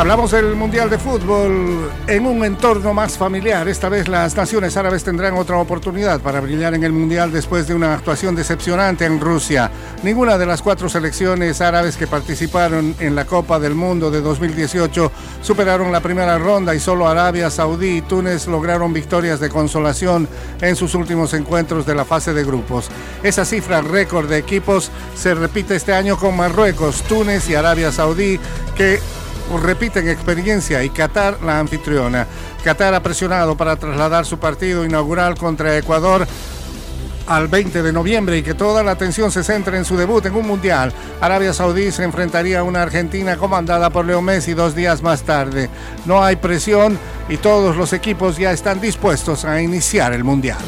Hablamos del Mundial de Fútbol en un entorno más familiar. Esta vez las naciones árabes tendrán otra oportunidad para brillar en el Mundial después de una actuación decepcionante en Rusia. Ninguna de las cuatro selecciones árabes que participaron en la Copa del Mundo de 2018 superaron la primera ronda y solo Arabia Saudí y Túnez lograron victorias de consolación en sus últimos encuentros de la fase de grupos. Esa cifra récord de equipos se repite este año con Marruecos, Túnez y Arabia Saudí que repiten experiencia y Qatar la anfitriona. Qatar ha presionado para trasladar su partido inaugural contra Ecuador al 20 de noviembre y que toda la atención se centre en su debut en un mundial. Arabia Saudí se enfrentaría a una Argentina comandada por Leo Messi dos días más tarde. No hay presión y todos los equipos ya están dispuestos a iniciar el mundial.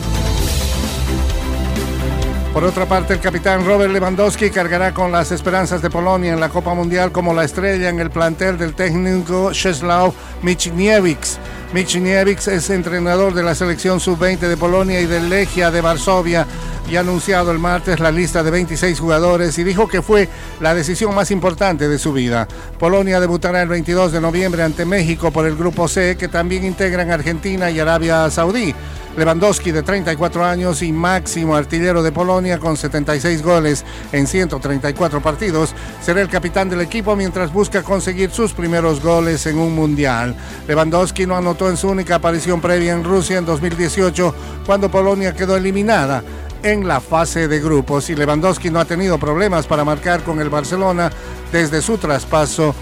Por otra parte, el capitán Robert Lewandowski cargará con las esperanzas de Polonia en la Copa Mundial como la estrella en el plantel del técnico Czesław Michniewicz. Michniewicz es entrenador de la selección sub-20 de Polonia y del Legia de Varsovia y ha anunciado el martes la lista de 26 jugadores y dijo que fue la decisión más importante de su vida. Polonia debutará el 22 de noviembre ante México por el Grupo C, que también integran Argentina y Arabia Saudí. Lewandowski de 34 años y máximo artillero de Polonia con 76 goles en 134 partidos, será el capitán del equipo mientras busca conseguir sus primeros goles en un mundial. Lewandowski no anotó en su única aparición previa en Rusia en 2018 cuando Polonia quedó eliminada en la fase de grupos y Lewandowski no ha tenido problemas para marcar con el Barcelona desde su traspaso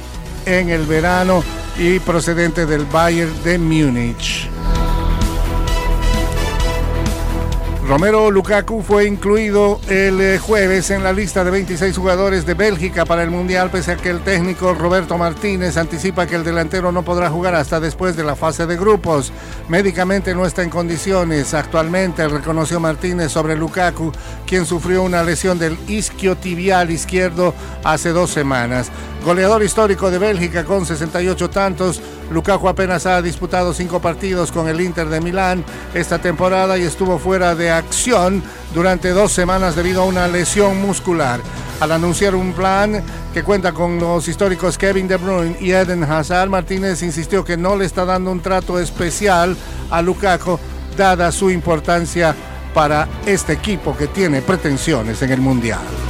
en el verano y procedente del Bayern de Múnich. Romero Lukaku fue incluido el eh, jueves en la lista de 26 jugadores de Bélgica para el Mundial, pese a que el técnico Roberto Martínez anticipa que el delantero no podrá jugar hasta después de la fase de grupos. Médicamente no está en condiciones. Actualmente reconoció Martínez sobre Lukaku, quien sufrió una lesión del isquiotibial izquierdo hace dos semanas. Goleador histórico de Bélgica con 68 tantos, Lukaku apenas ha disputado cinco partidos con el Inter de Milán esta temporada y estuvo fuera de acción durante dos semanas debido a una lesión muscular. Al anunciar un plan que cuenta con los históricos Kevin De Bruyne y Eden Hazard, Martínez insistió que no le está dando un trato especial a Lukaku dada su importancia para este equipo que tiene pretensiones en el Mundial.